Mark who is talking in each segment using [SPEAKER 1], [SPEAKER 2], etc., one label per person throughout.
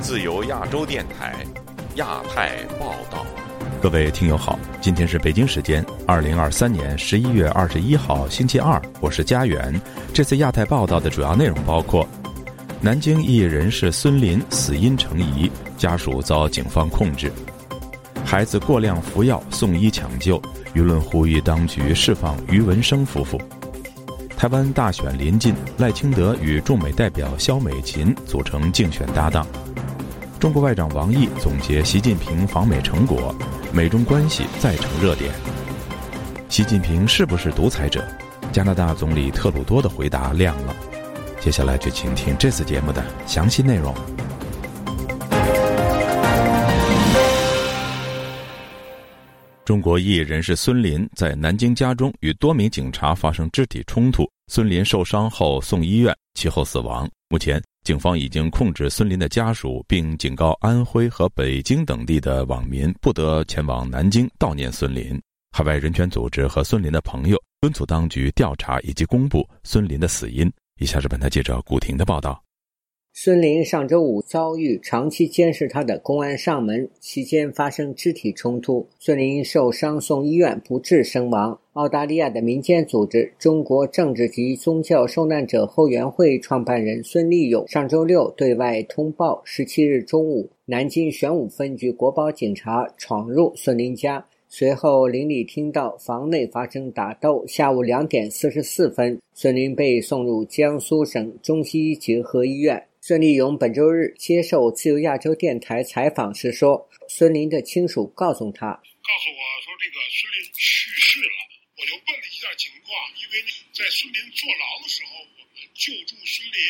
[SPEAKER 1] 自由亚洲电台，亚太报道。
[SPEAKER 2] 各位听友好，今天是北京时间二零二三年十一月二十一号星期二，我是家园。这次亚太报道的主要内容包括：南京一人士孙林死因成疑，家属遭警方控制；孩子过量服药送医抢救，舆论呼吁当局释放于文生夫妇；台湾大选临近，赖清德与驻美代表肖美琴组成竞选搭档；中国外长王毅总结习近平访美成果。美中关系再成热点。习近平是不是独裁者？加拿大总理特鲁多的回答亮了。接下来就请听这次节目的详细内容。中国异议人士孙林在南京家中与多名警察发生肢体冲突，孙林受伤后送医院，其后死亡。目前。警方已经控制孙林的家属，并警告安徽和北京等地的网民不得前往南京悼念孙林。海外人权组织和孙林的朋友敦促当局调查以及公布孙林的死因。以下是本台记者古婷的报道。
[SPEAKER 3] 孙林上周五遭遇长期监视他的公安上门，期间发生肢体冲突，孙林受伤送医院，不治身亡。澳大利亚的民间组织中国政治及宗教受难者后援会创办人孙立勇上周六对外通报：十七日中午，南京玄武分局国保警察闯入孙林家，随后邻里听到房内发生打斗。下午两点四十四分，孙林被送入江苏省中西医结合医院。孙立勇本周日接受自由亚洲电台采访时说：“孙林的亲属告诉他，
[SPEAKER 4] 告诉我说这个孙林去世了。”我就问了一下情况，因为在孙林坐牢的时候，我们救助孙林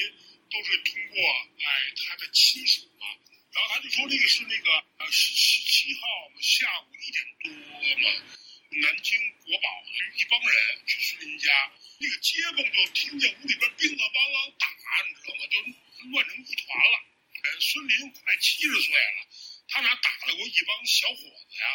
[SPEAKER 4] 都是通过哎他的亲属嘛。然后他就说那个是那个呃十七号下午一点多嘛，南京国保一帮人去孙林家，那个街坊就听见屋里边乒啷乓啷打，你知道吗？就乱成一团了。孙林快七十岁了，他哪打得过一帮小伙子呀？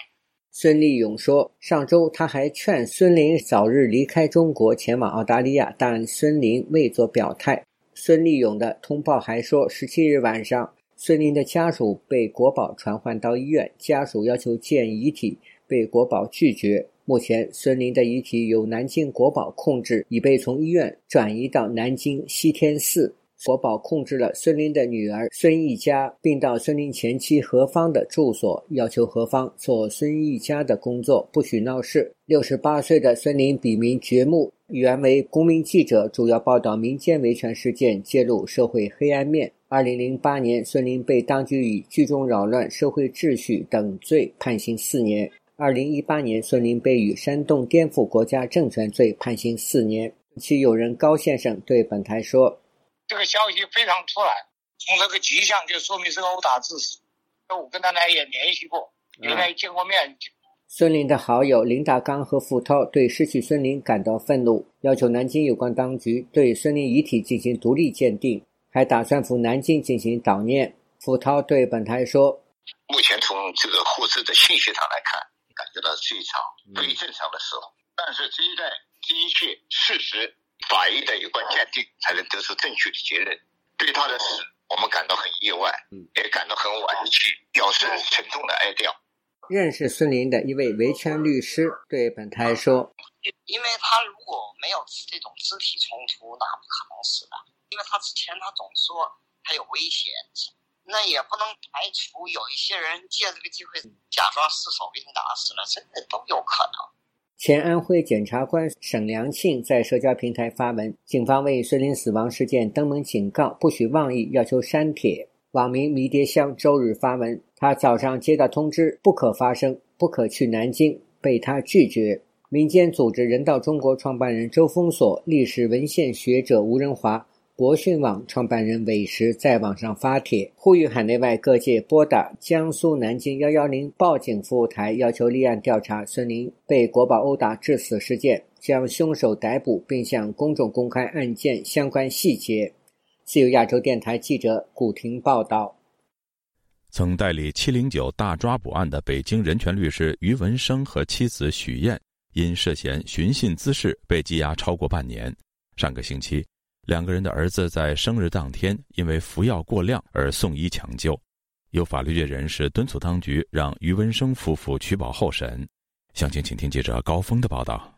[SPEAKER 3] 孙立勇说：“上周他还劝孙林早日离开中国，前往澳大利亚，但孙林未作表态。”孙立勇的通报还说，十七日晚上，孙林的家属被国宝传唤到医院，家属要求见遗体，被国宝拒绝。目前，孙林的遗体由南京国宝控制，已被从医院转移到南京西天寺。国宝控制了孙林的女儿孙艺佳，并到孙林前妻何芳的住所，要求何芳做孙艺佳的工作，不许闹事。六十八岁的孙林笔名掘木，原为公民记者，主要报道民间维权事件，揭露社会黑暗面。二零零八年，孙林被当局以聚众扰乱社会秩序等罪判刑四年。二零一八年，孙林被以煽动颠覆国家政权罪判刑四年。其友人高先生对本台说。
[SPEAKER 5] 这个消息非常突然，从这个迹象就说明是个殴打致死。那我跟他呢也联系过，原来见过面。
[SPEAKER 3] 孙林的好友林大刚和付涛对失去孙林感到愤怒，要求南京有关当局对孙林遗体进行独立鉴定，还打算赴南京进行悼念。付涛对本台说：“
[SPEAKER 6] 目前从这个获知的信息上来看，感觉到是一场非正常的死亡，但是只有在的确事实。”法医的有关鉴定才能得出正确的结论。对他的死，我们感到很意外，也感到很惋惜，表示沉重的哀悼。
[SPEAKER 3] 认识孙林的一位维权律师对本台说：“
[SPEAKER 7] 因为他如果没有这种肢体冲突，那不可能死的。因为他之前他总说他有危险，那也不能排除有一些人借这个机会假装失手给你打死了，这个都有可能。”
[SPEAKER 3] 前安徽检察官沈良庆在社交平台发文，警方为孙林死亡事件登门警告，不许妄议，要求删帖。网民迷迭香周日发文，他早上接到通知，不可发声，不可去南京，被他拒绝。民间组织人道中国创办人周峰锁、历史文献学者吴仁华。博讯网创办人韦石在网上发帖，呼吁海内外各界拨打江苏南京幺幺零报警服务台，要求立案调查孙林被国宝殴打致死事件，将凶手逮捕，并向公众公开案件相关细节。自由亚洲电台记者古婷报道。
[SPEAKER 2] 曾代理“七零九”大抓捕案的北京人权律师于文生和妻子许燕，因涉嫌寻衅滋事被羁押超过半年。上个星期，两个人的儿子在生日当天因为服药过量而送医抢救。有法律界人士敦促当局让于文生夫妇取保候审。详情，请听记者高峰的报道。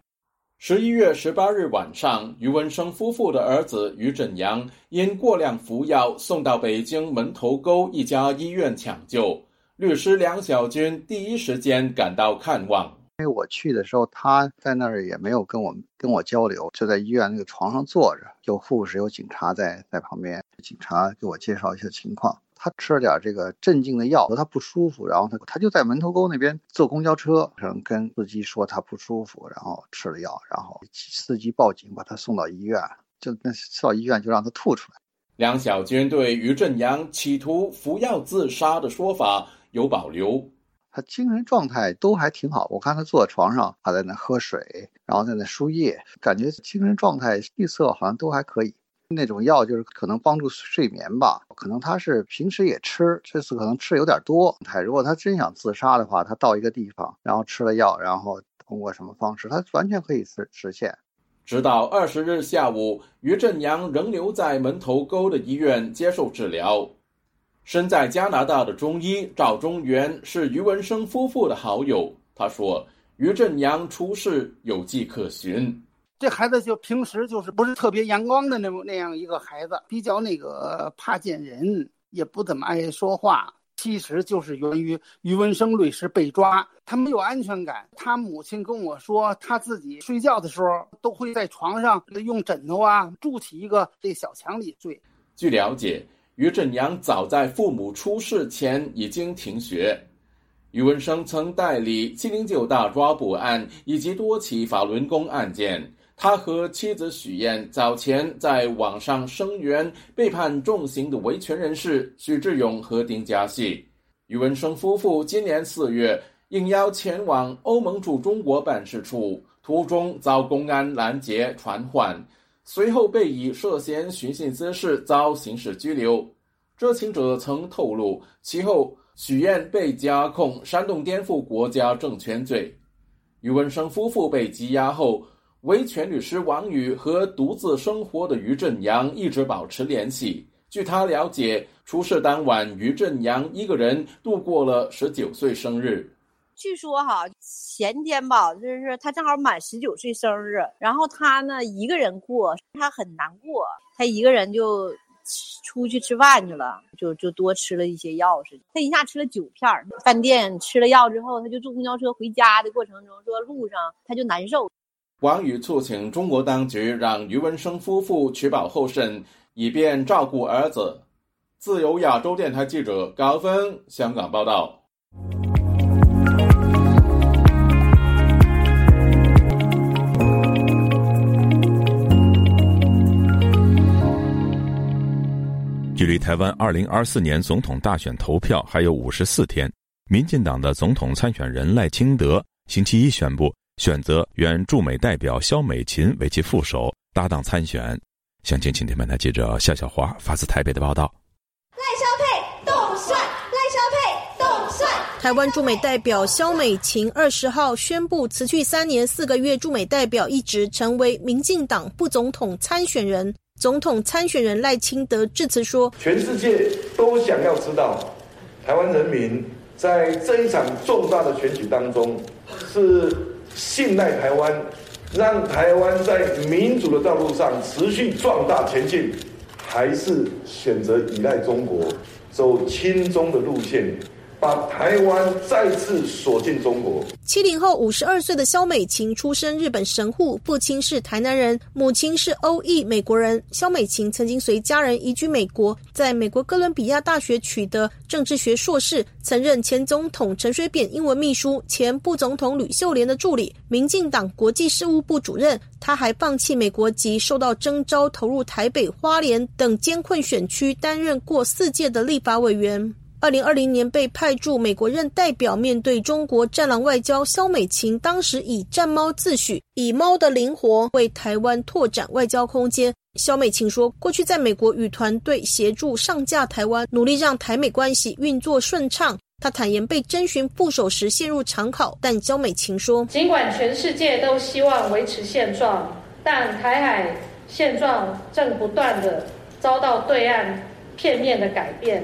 [SPEAKER 8] 十一月十八日晚上，于文生夫妇的儿子于振阳因过量服药，送到北京门头沟一家医院抢救。律师梁小军第一时间赶到看望。
[SPEAKER 9] 因为我去的时候，他在那儿也没有跟我跟我交流，就在医院那个床上坐着，有护士、有警察在在旁边，警察给我介绍一些情况。他吃了点这个镇静的药，说他不舒服，然后他他就在门头沟那边坐公交车，然后跟司机说他不舒服，然后吃了药，然后司机报警把他送到医院，就那到医院就让他吐出来。
[SPEAKER 8] 梁小军对于振阳企图服药自杀的说法有保留，
[SPEAKER 9] 他精神状态都还挺好，我看他坐在床上，他在那喝水，然后在那输液，感觉精神状态气色好像都还可以。那种药就是可能帮助睡眠吧，可能他是平时也吃，这次可能吃有点多。他如果他真想自杀的话，他到一个地方，然后吃了药，然后通过什么方式，他完全可以实实现。
[SPEAKER 8] 直到二十日下午，于振阳仍留在门头沟的医院接受治疗。身在加拿大的中医赵中元是于文生夫妇的好友，他说：“于振阳出事有迹可循。”
[SPEAKER 10] 这孩子就平时就是不是特别阳光的那么那样一个孩子，比较那个怕见人，也不怎么爱说话。其实就是源于于文生律师被抓，他没有安全感。他母亲跟我说，他自己睡觉的时候都会在床上用枕头啊筑起一个这小墙里睡。
[SPEAKER 8] 据了解，于振阳早在父母出事前已经停学。于文生曾代理七零九大抓捕案以及多起法轮功案件。他和妻子许燕早前在网上声援被判重刑的维权人士许志勇和丁家系。于文生夫妇今年四月应邀前往欧盟驻中国办事处，途中遭公安拦截传唤，随后被以涉嫌寻衅滋事遭刑事拘留。知情者曾透露，其后许燕被加控煽动颠覆国家政权罪。于文生夫妇被羁押后。维权律师王宇和独自生活的于振阳一直保持联系。据他了解，出事当晚，于振阳一个人度过了十九岁生日。
[SPEAKER 11] 据说哈，前天吧，就是他正好满十九岁生日，然后他呢一个人过，他很难过，他一个人就出去吃饭去了，就就多吃了一些药似的。他一下吃了九片饭店吃了药之后，他就坐公交车回家的过程中，说路上他就难受。
[SPEAKER 8] 王宇促请中国当局让于文生夫妇取保候审，以便照顾儿子。自由亚洲电台记者高峰香港报道。
[SPEAKER 2] 距离台湾二零二四年总统大选投票还有五十四天，民进党的总统参选人赖清德星期一宣布。选择原驻美代表肖美琴为其副手搭档参选。详情，请听本台记者夏小华发自台北的报道。
[SPEAKER 12] 赖萧配动算，赖萧配动算。
[SPEAKER 13] 台湾驻美代表肖美琴二十号宣布辞去三年四个月驻美代表一职，成为民进党副总统参选人。总统参选人赖清德致辞说：“
[SPEAKER 14] 全世界都想要知道，台湾人民在这一场重大的选举当中是。”信赖台湾，让台湾在民主的道路上持续壮大前进，还是选择依赖中国，走亲中的路线？把台湾再次锁进中国。
[SPEAKER 13] 七零后五十二岁的肖美琴出身日本神户，父亲是台南人，母亲是欧裔美国人。肖美琴曾经随家人移居美国，在美国哥伦比亚大学取得政治学硕士，曾任前总统陈水扁英文秘书、前副总统吕秀莲的助理、民进党国际事务部主任。他还放弃美国籍，受到征召投入台北、花莲等艰困选区，担任过四届的立法委员。二零二零年被派驻美国任代表，面对中国战狼外交，肖美琴当时以战猫自诩，以猫的灵活为台湾拓展外交空间。肖美琴说，过去在美国与团队协助上架台湾，努力让台美关系运作顺畅。他坦言被征询副手时陷入长考，但肖美琴说，
[SPEAKER 15] 尽管全世界都希望维持现状，但台海现状正不断的遭到对岸片面的改变，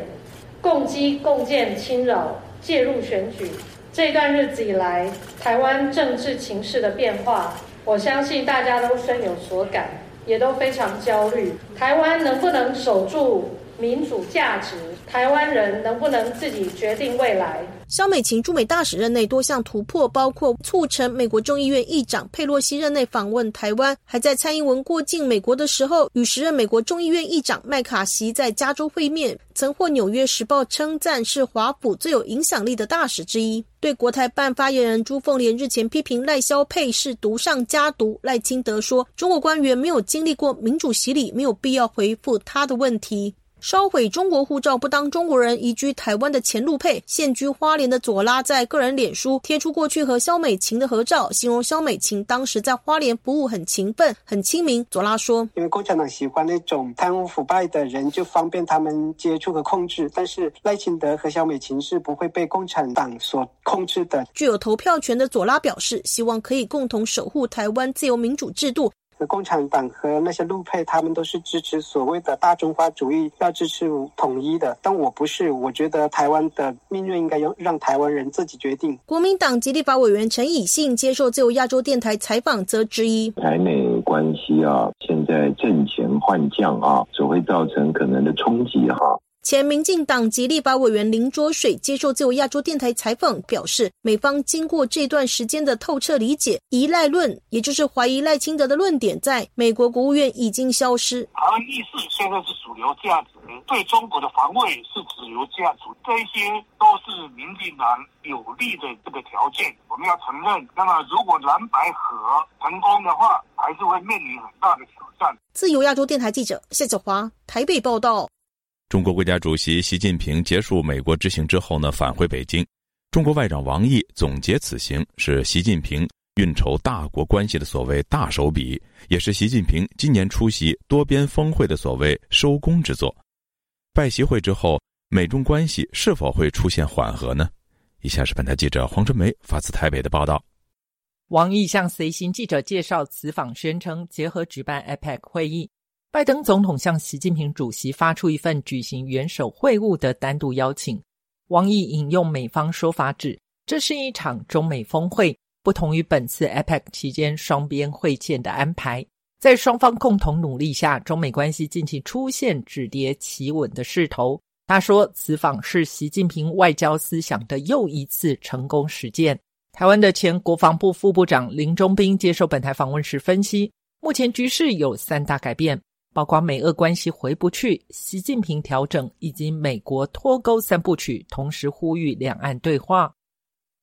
[SPEAKER 15] 共击共建侵扰，介入选举。这段日子以来，台湾政治情势的变化，我相信大家都深有所感，也都非常焦虑。台湾能不能守住民主价值？台湾人能不能自己决定未来？
[SPEAKER 13] 肖美琴驻美大使任内多项突破，包括促成美国众议院议长佩洛西任内访问台湾，还在蔡英文过境美国的时候，与时任美国众议院议长麦卡锡在加州会面，曾获《纽约时报》称赞是华府最有影响力的大使之一。对国台办发言人朱凤莲日前批评赖萧佩是毒上加毒，赖清德说中国官员没有经历过民主洗礼，没有必要回复他的问题。烧毁中国护照不当中国人移居台湾的前陆配，现居花莲的左拉在个人脸书贴出过去和肖美琴的合照，形容肖美琴当时在花莲服务很勤奋、很亲民。左拉说：“
[SPEAKER 16] 因为共产党喜欢那种贪污腐败的人，就方便他们接触和控制。但是赖清德和肖美琴是不会被共产党所控制的。”
[SPEAKER 13] 具有投票权的左拉表示，希望可以共同守护台湾自由民主制度。
[SPEAKER 16] 共产党和那些陆配，他们都是支持所谓的大中华主义，要支持统一的。但我不是，我觉得台湾的命运应该由让台湾人自己决定。
[SPEAKER 13] 国民党及立法委员陈以信接受自由亚洲电台采访，则质疑
[SPEAKER 17] 台美关系啊，现在阵前换将啊，只会造成可能的冲击哈。
[SPEAKER 13] 前民进党籍立法委员林卓水接受自由亚洲电台采访，表示，美方经过这段时间的透彻理解，依赖论，也就是怀疑赖清德的论点，在美国国务院已经消失。
[SPEAKER 18] 台湾意识现在是主流价值，对中国的防卫是主流价值，这些都是民进党有利的这个条件，我们要承认。那么，如果蓝白合成功的话，还是会面临很大的挑战。
[SPEAKER 13] 自由亚洲电台记者谢子华台北报道。
[SPEAKER 2] 中国国家主席习近平结束美国之行之后呢，返回北京。中国外长王毅总结此行是习近平运筹大国关系的所谓大手笔，也是习近平今年出席多边峰会的所谓收工之作。拜习会之后，美中关系是否会出现缓和呢？以下是本台记者黄春梅发自台北的报道。
[SPEAKER 19] 王毅向随行记者介绍此访，宣称结合举办 APEC 会议。拜登总统向习近平主席发出一份举行元首会晤的单独邀请。王毅引用美方说法指，这是一场中美峰会，不同于本次 APEC 期间双边会见的安排。在双方共同努力下，中美关系近期出现止跌企稳的势头。他说，此访是习近平外交思想的又一次成功实践。台湾的前国防部副部长林中斌接受本台访问时分析，目前局势有三大改变。包括美俄关系回不去、习近平调整以及美国脱钩三部曲，同时呼吁两岸对话。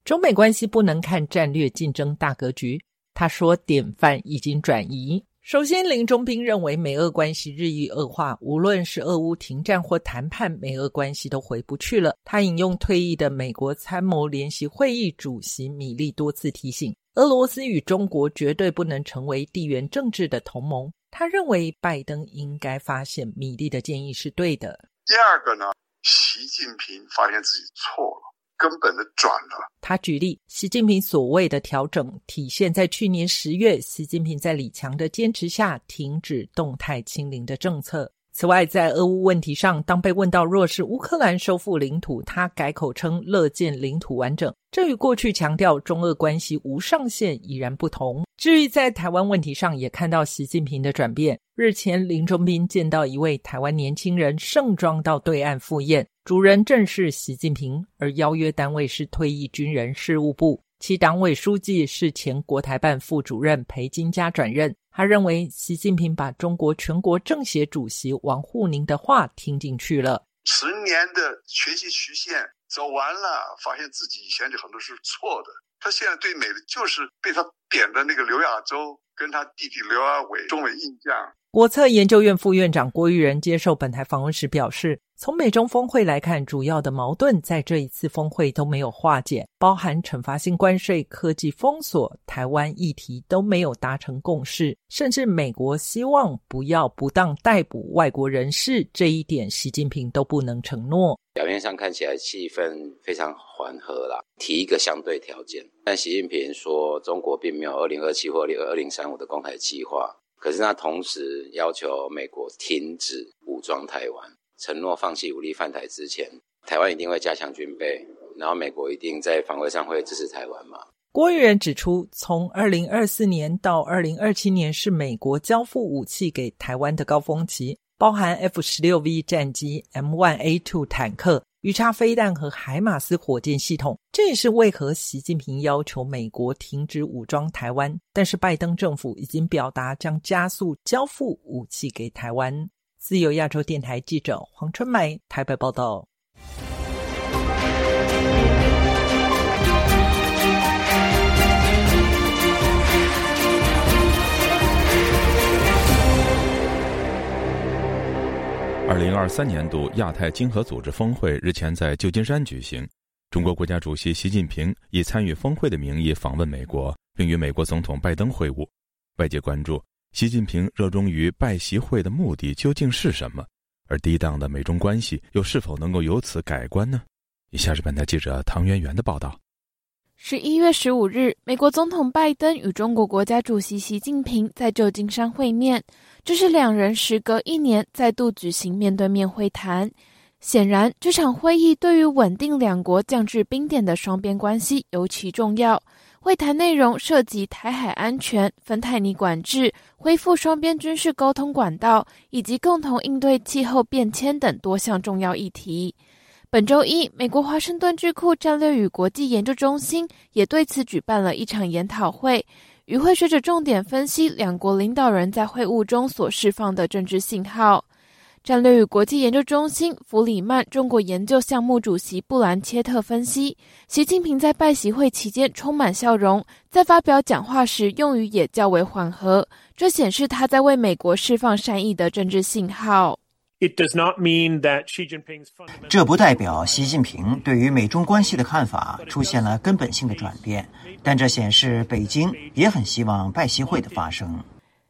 [SPEAKER 19] 中美关系不能看战略竞争大格局，他说典范已经转移。首先，林中斌认为美俄关系日益恶化，无论是俄乌停战或谈判，美俄关系都回不去了。他引用退役的美国参谋联席会议主席米利多次提醒，俄罗斯与中国绝对不能成为地缘政治的同盟。他认为拜登应该发现米利的建议是对的。
[SPEAKER 20] 第二个呢，习近平发现自己错了，根本的转了。
[SPEAKER 19] 他举例，习近平所谓的调整，体现在去年十月，习近平在李强的坚持下，停止动态清零的政策。此外，在俄乌问题上，当被问到若是乌克兰收复领土，他改口称乐见领土完整，这与过去强调中俄关系无上限已然不同。至于在台湾问题上，也看到习近平的转变。日前，林中斌见到一位台湾年轻人盛装到对岸赴宴，主人正是习近平，而邀约单位是退役军人事务部，其党委书记是前国台办副主任裴金佳转任。他认为，习近平把中国全国政协主席王沪宁的话听进去了。
[SPEAKER 20] 十年的学习曲线走完了，发现自己以前的很多是错的。他现在对美的就是被他贬的那个刘亚洲跟他弟弟刘亚伟中美印象。
[SPEAKER 19] 国策研究院副院长郭玉仁接受本台访问时表示，从美中峰会来看，主要的矛盾在这一次峰会都没有化解，包含惩罚性关税、科技封锁、台湾议题都没有达成共识，甚至美国希望不要不当逮捕外国人士这一点，习近平都不能承诺。
[SPEAKER 21] 表面上看起来气氛非常缓和啦，提一个相对条件，但习近平说中国并没有二零二七或二零三五的公开计划。可是他同时要求美国停止武装台湾，承诺放弃武力犯台之前，台湾一定会加强军备，然后美国一定在防卫上会支持台湾嘛？
[SPEAKER 19] 郭玉仁指出，从二零二四年到二零二七年是美国交付武器给台湾的高峰期，包含 F 十六 V 战机、M one A two 坦克、鱼叉飞弹和海马斯火箭系统。这也是为何习近平要求美国停止武装台湾。但是拜登政府已经表达将加速交付武器给台湾。自由亚洲电台记者黄春梅台北报道。
[SPEAKER 2] 二零二三年度亚太经合组织峰会日前在旧金山举行，中国国家主席习近平以参与峰会的名义访问美国，并与美国总统拜登会晤。外界关注习近平热衷于拜习会的目的究竟是什么，而低档的美中关系又是否能够由此改观呢？以下是本台记者唐媛媛的报道。
[SPEAKER 22] 十一月十五日，美国总统拜登与中国国家主席习近平在旧金山会面。这是两人时隔一年再度举行面对面会谈。显然，这场会议对于稳定两国降至冰点的双边关系尤其重要。会谈内容涉及台海安全、芬太尼管制、恢复双边军事沟通管道以及共同应对气候变迁等多项重要议题。本周一，美国华盛顿智库战略与国际研究中心也对此举办了一场研讨会。与会学者重点分析两国领导人在会晤中所释放的政治信号。战略与国际研究中心弗里曼中国研究项目主席布兰切特分析，习近平在拜习会期间充满笑容，在发表讲话时用语也较为缓和，这显示他在为美国释放善意的政治信号。
[SPEAKER 23] 这不代表习近平对于美中关系的看法出现了根本性的转变，但这显示北京也很希望拜习会的发生。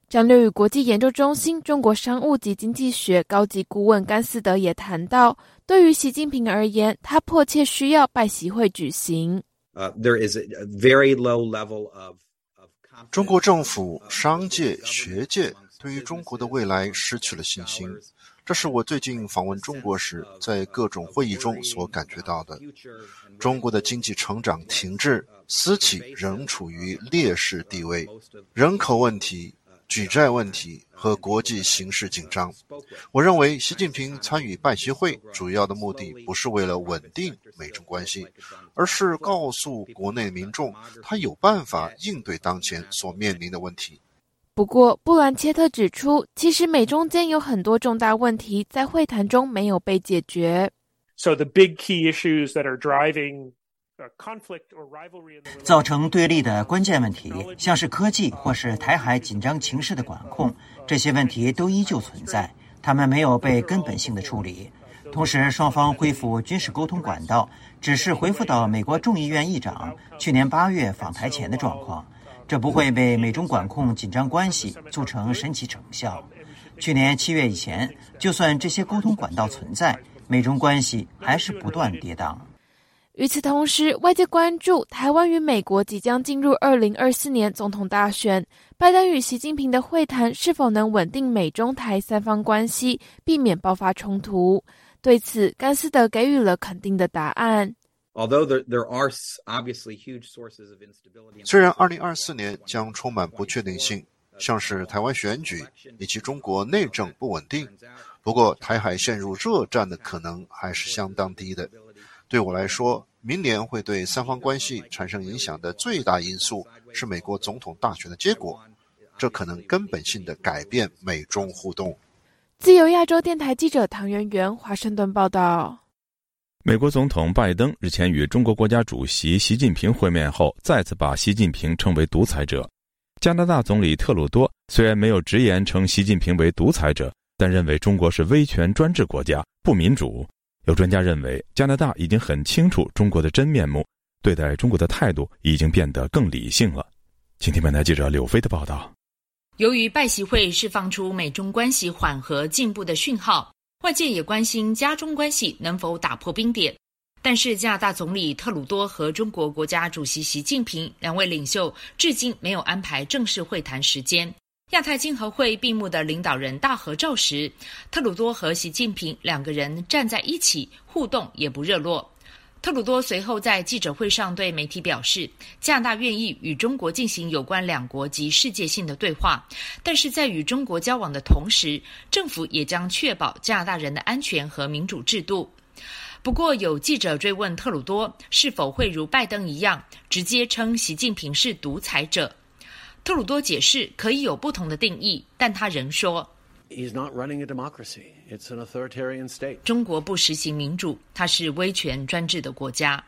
[SPEAKER 22] 战略与国际研究中心中国商务及经济学高级顾问甘斯德也谈到，对于习近平而言，他迫切需要拜习会举行。
[SPEAKER 24] 中国政府、商界、学界对于中国的未来失去了信心。这是我最近访问中国时，在各种会议中所感觉到的。中国的经济成长停滞，私企仍处于劣势地位，人口问题、举债问题和国际形势紧张。我认为，习近平参与拜习会主要的目的不是为了稳定美中关系，而是告诉国内民众，他有办法应对当前所面临的问题。
[SPEAKER 22] 不过，布兰切特指出，其实美中间有很多重大问题在会谈中没有被解决。
[SPEAKER 25] So the big key issues that are driving
[SPEAKER 23] 造成对立的关键问题，像是科技或是台海紧张情势的管控，这些问题都依旧存在，他们没有被根本性的处理。同时，双方恢复军事沟通管道，只是恢复到美国众议院议长去年八月访台前的状况。这不会为美中管控紧张关系促成神奇成效。去年七月以前，就算这些沟通管道存在，美中关系还是不断跌宕。
[SPEAKER 22] 与此同时，外界关注台湾与美国即将进入二零二四年总统大选，拜登与习近平的会谈是否能稳定美中台三方关系，避免爆发冲突？对此，甘斯德给予了肯定的答案。
[SPEAKER 24] 虽然二零二四年将充满不确定性，像是台湾选举以及中国内政不稳定，不过台海陷入热战的可能还是相当低的。对我来说，明年会对三方关系产生影响的最大因素是美国总统大选的结果，这可能根本性的改变美中互动。
[SPEAKER 22] 自由亚洲电台记者唐媛媛华盛顿报道。
[SPEAKER 2] 美国总统拜登日前与中国国家主席习近平会面后，再次把习近平称为独裁者。加拿大总理特鲁多虽然没有直言称习近平为独裁者，但认为中国是威权专制国家，不民主。有专家认为，加拿大已经很清楚中国的真面目，对待中国的态度已经变得更理性了。请听本台记者柳飞的报道。
[SPEAKER 26] 由于拜习会释放出美中关系缓和进步的讯号。外界也关心加中关系能否打破冰点，但是加拿大总理特鲁多和中国国家主席习近平两位领袖至今没有安排正式会谈时间。亚太经合会闭幕的领导人大合照时，特鲁多和习近平两个人站在一起，互动也不热络。特鲁多随后在记者会上对媒体表示，加拿大愿意与中国进行有关两国及世界性的对话，但是在与中国交往的同时，政府也将确保加拿大人的安全和民主制度。不过，有记者追问特鲁多是否会如拜登一样直接称习近平是独裁者，特鲁多解释可以有不同的定义，但他仍说。
[SPEAKER 27] He's not running a democracy. It's an authoritarian state.
[SPEAKER 26] 中国不实行民主，它是威权专制的国家。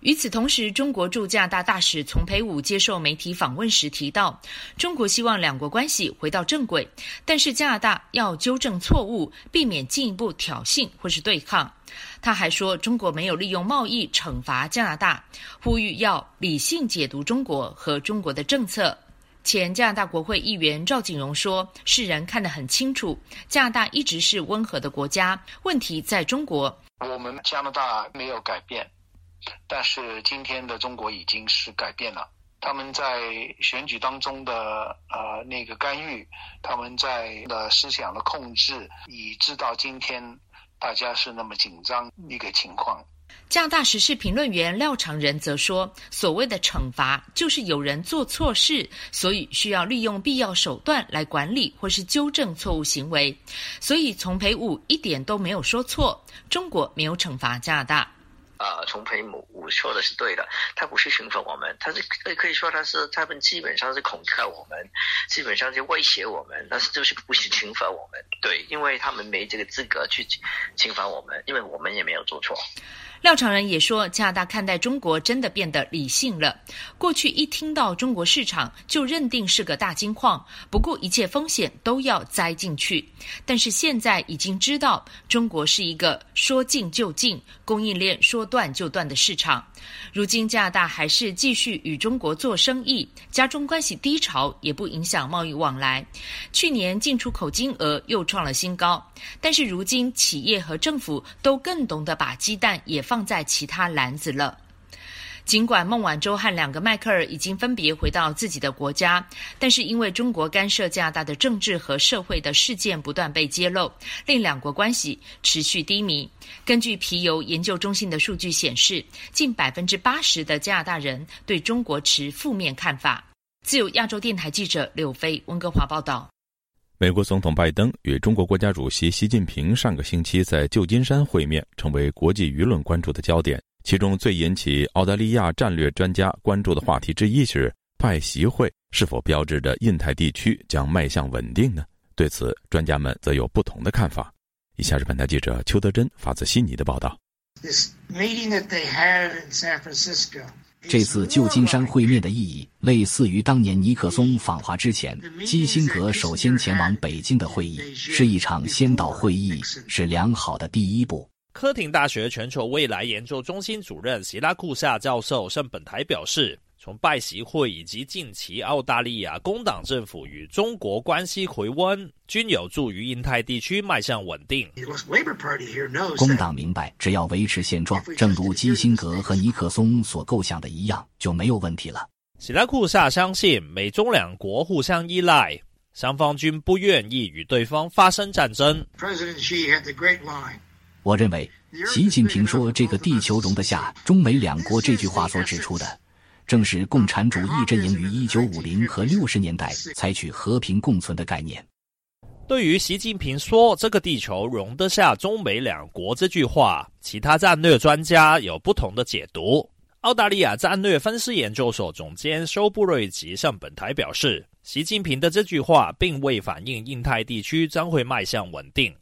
[SPEAKER 26] 与此同时，中国驻加拿大大使丛培武接受媒体访问时提到，中国希望两国关系回到正轨，但是加拿大要纠正错误，避免进一步挑衅或是对抗。他还说，中国没有利用贸易惩罚加拿大，呼吁要理性解读中国和中国的政策。前加拿大国会议员赵景荣说：“世人看得很清楚，加拿大一直是温和的国家，问题在中国。
[SPEAKER 28] 我们加拿大没有改变，但是今天的中国已经是改变了。他们在选举当中的呃那个干预，他们在的思想的控制，以致到今天大家是那么紧张一个情况。”
[SPEAKER 26] 加拿大时事评论员廖长仁则说：“所谓的惩罚，就是有人做错事，所以需要利用必要手段来管理或是纠正错误行为。所以，丛培武一点都没有说错，中国没有惩罚加拿大。
[SPEAKER 29] 啊，丛培武说的是对的，他不是惩罚我们，他是可以说他是他们基本上是恐吓我们，基本上就威胁我们，但是就是不是惩罚我们。对，因为他们没这个资格去惩罚我们，因为我们也没有做错。”
[SPEAKER 26] 廖长仁也说，加拿大看待中国真的变得理性了。过去一听到中国市场就认定是个大金矿，不顾一切风险都要栽进去。但是现在已经知道，中国是一个说进就进、供应链说断就断的市场。如今加拿大还是继续与中国做生意，加中关系低潮也不影响贸易往来。去年进出口金额又创了新高，但是如今企业和政府都更懂得把鸡蛋也放放在其他篮子了。尽管孟晚舟和两个迈克尔已经分别回到自己的国家，但是因为中国干涉加拿大的政治和社会的事件不断被揭露，令两国关系持续低迷。根据皮尤研究中心的数据显示，近百分之八十的加拿大人对中国持负面看法。自由亚洲电台记者柳飞温哥华报道。
[SPEAKER 2] 美国总统拜登与中国国家主席习近平上个星期在旧金山会面，成为国际舆论关注的焦点。其中最引起澳大利亚战略专家关注的话题之一是，拜习会是否标志着印太地区将迈向稳定呢？对此，专家们则有不同的看法。以下是本台记者邱德珍发自悉尼的报道。This meeting that they had in San Francisco.
[SPEAKER 30] 这次旧金山会面的意义，类似于当年尼克松访华之前，基辛格首先前往北京的会议，是一场先导会议，是良好的第一步。
[SPEAKER 31] 科廷大学全球未来研究中心主任席拉库夏教授向本台表示，从拜习会以及近期澳大利亚工党政府与中国关系回温，均有助于印太地区迈向稳定。
[SPEAKER 30] 工党明白，只要维持现状，正如基辛格和尼克松所构想的一样，就没有问题了。
[SPEAKER 31] 希拉库萨相信，美中两国互相依赖，双方均不愿意与对方发生战争。
[SPEAKER 30] 我认为，习近平说“这个地球容得下中美两国”这句话所指出的，正是共产主义阵营于一九五零和六十年代采取和平共存的概念。
[SPEAKER 31] 对于习近平说“这个地球容得下中美两国”这句话，其他战略专家有不同的解读。澳大利亚战略分析研究所总监修布瑞吉向本台表示，习近平的这句话并未反映印太地区将会迈向稳定。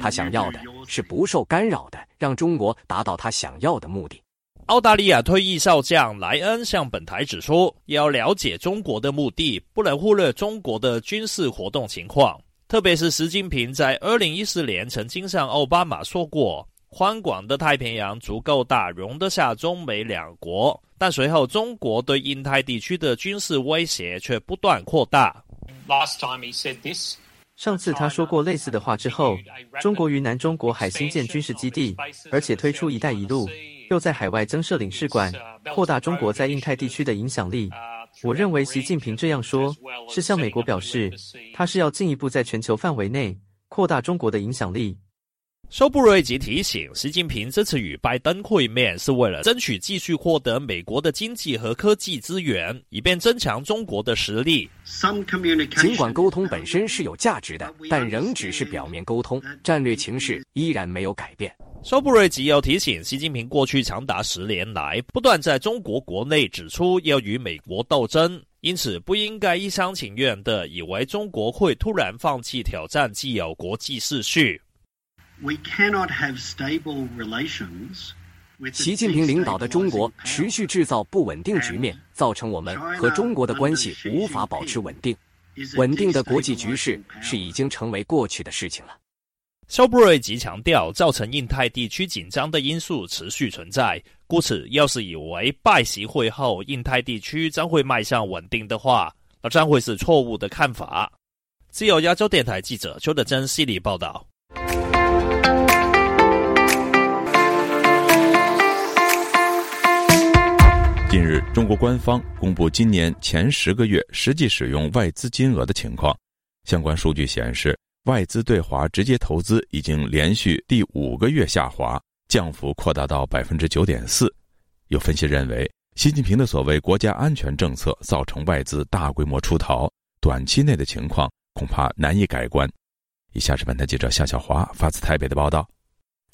[SPEAKER 32] 他想要的是不受干扰的，让中国达到他想要的目的。
[SPEAKER 31] 澳大利亚退役少将莱恩向本台指出，要了解中国的目的，不能忽略中国的军事活动情况。特别是习近平在二零一四年曾经向奥巴马说过，宽广的太平洋足够大，容得下中美两国。但随后，中国对印太地区的军事威胁却不断扩大。
[SPEAKER 32] Last time he said this. 上次他说过类似的话之后，中国于南中国海新建军事基地，而且推出“一带一路”，又在海外增设领事馆，扩大中国在印太地区的影响力。我认为习近平这样说，是向美国表示，他是要进一步在全球范围内扩大中国的影响力。
[SPEAKER 31] 肖布瑞吉提醒，习近平这次与拜登会面是为了争取继续获得美国的经济和科技资源，以便增强中国的实力。
[SPEAKER 33] 尽管沟通本身是有价值的，但仍只是表面沟通，战略情势依然没有改变。
[SPEAKER 31] 肖布瑞吉要提醒习近平，过去长达十年来，不断在中国国内指出要与美国斗争，因此不应该一厢情愿的以为中国会突然放弃挑战既有国际秩序。
[SPEAKER 33] 习近平领导的中国持续制造不稳定局面，造成我们和中国的关系无法保持稳定。稳定的国际局势是已经成为过去的事情了。
[SPEAKER 31] 肖布瑞吉强调，造成印太地区紧张的因素持续存在，故此，要是以为拜习会后印太地区将会迈向稳定的话，那将会是错误的看法。自由亚洲电台记者邱德珍悉尼报道。
[SPEAKER 2] 近日，中国官方公布今年前十个月实际使用外资金额的情况。相关数据显示，外资对华直接投资已经连续第五个月下滑，降幅扩大到百分之九点四。有分析认为，习近平的所谓国家安全政策造成外资大规模出逃，短期内的情况恐怕难以改观。以下是本台记者夏小华发自台北的报道。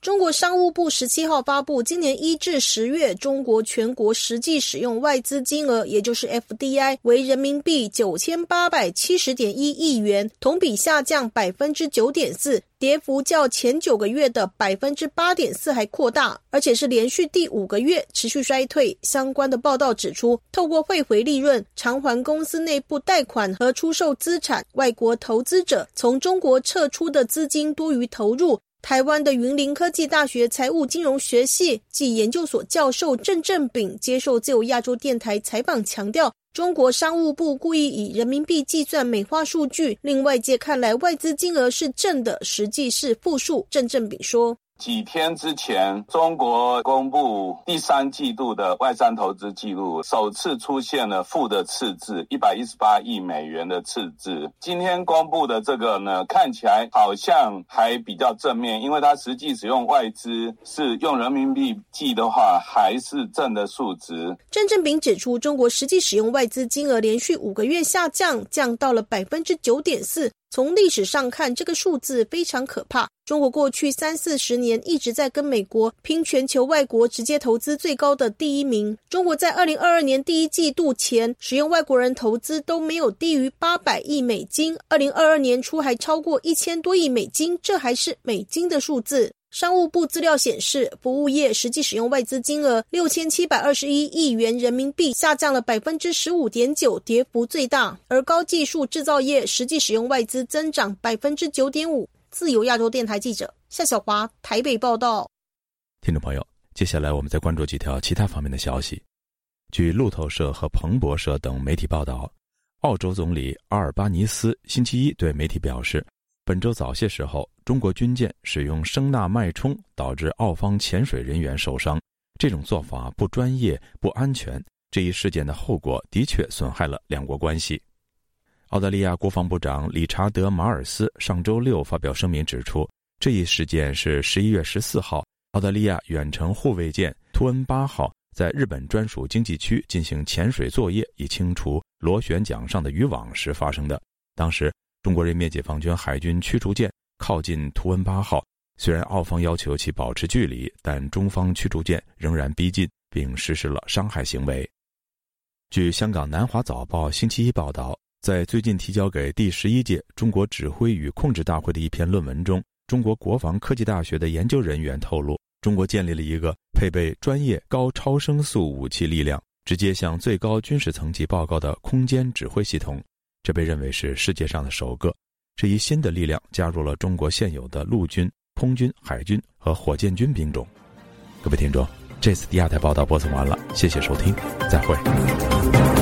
[SPEAKER 13] 中国商务部十七号发布，今年一至十月，中国全国实际使用外资金额，也就是 FDI，为人民币九千八百七十点一亿元，同比下降百分之九点四，跌幅较前九个月的百分之八点四还扩大，而且是连续第五个月持续衰退。相关的报道指出，透过汇回利润偿还公司内部贷款和出售资产，外国投资者从中国撤出的资金多于投入。台湾的云林科技大学财务金融学系暨研究所教授郑正炳接受自由亚洲电台采访，强调中国商务部故意以人民币计算美化数据，令外界看来外资金额是正的，实际是负数。郑正炳说。
[SPEAKER 34] 几天之前，中国公布第三季度的外商投资记录，首次出现了负的赤字，一百一十八亿美元的赤字。今天公布的这个呢，看起来好像还比较正面，因为它实际使用外资是用人民币计的话，还是正的数值。
[SPEAKER 13] 郑正炳指出，中国实际使用外资金额连续五个月下降，降到了百分之九点四。从历史上看，这个数字非常可怕。中国过去三四十年一直在跟美国拼全球外国直接投资最高的第一名。中国在二零二二年第一季度前使用外国人投资都没有低于八百亿美金，二零二二年初还超过一千多亿美金，这还是美金的数字。商务部资料显示，服务业实际使用外资金额六千七百二十一亿元人民币，下降了百分之十五点九，跌幅最大。而高技术制造业实际使用外资增长百分之九点五。自由亚洲电台记者夏小华台北报道。
[SPEAKER 2] 听众朋友，接下来我们再关注几条其他方面的消息。据路透社和彭博社等媒体报道，澳洲总理阿尔巴尼斯星期一对媒体表示。本周早些时候，中国军舰使用声呐脉冲，导致澳方潜水人员受伤。这种做法不专业、不安全。这一事件的后果的确损害了两国关系。澳大利亚国防部长理查德·马尔斯上周六发表声明指出，这一事件是十一月十四号，澳大利亚远程护卫舰图恩八号在日本专属经济区进行潜水作业，以清除螺旋桨上的渔网时发生的。当时。中国人民解放军海军驱逐舰靠近图恩八号，虽然澳方要求其保持距离，但中方驱逐舰仍然逼近，并实施了伤害行为。据香港南华早报星期一报道，在最近提交给第十一届中国指挥与控制大会的一篇论文中，中国国防科技大学的研究人员透露，中国建立了一个配备专业高超声速武器力量、直接向最高军事层级报告的空间指挥系统。这被认为是世界上的首个。这一新的力量加入了中国现有的陆军、空军、海军和火箭军兵种。各位听众，这次第二台报道播送完了，谢谢收听，再会。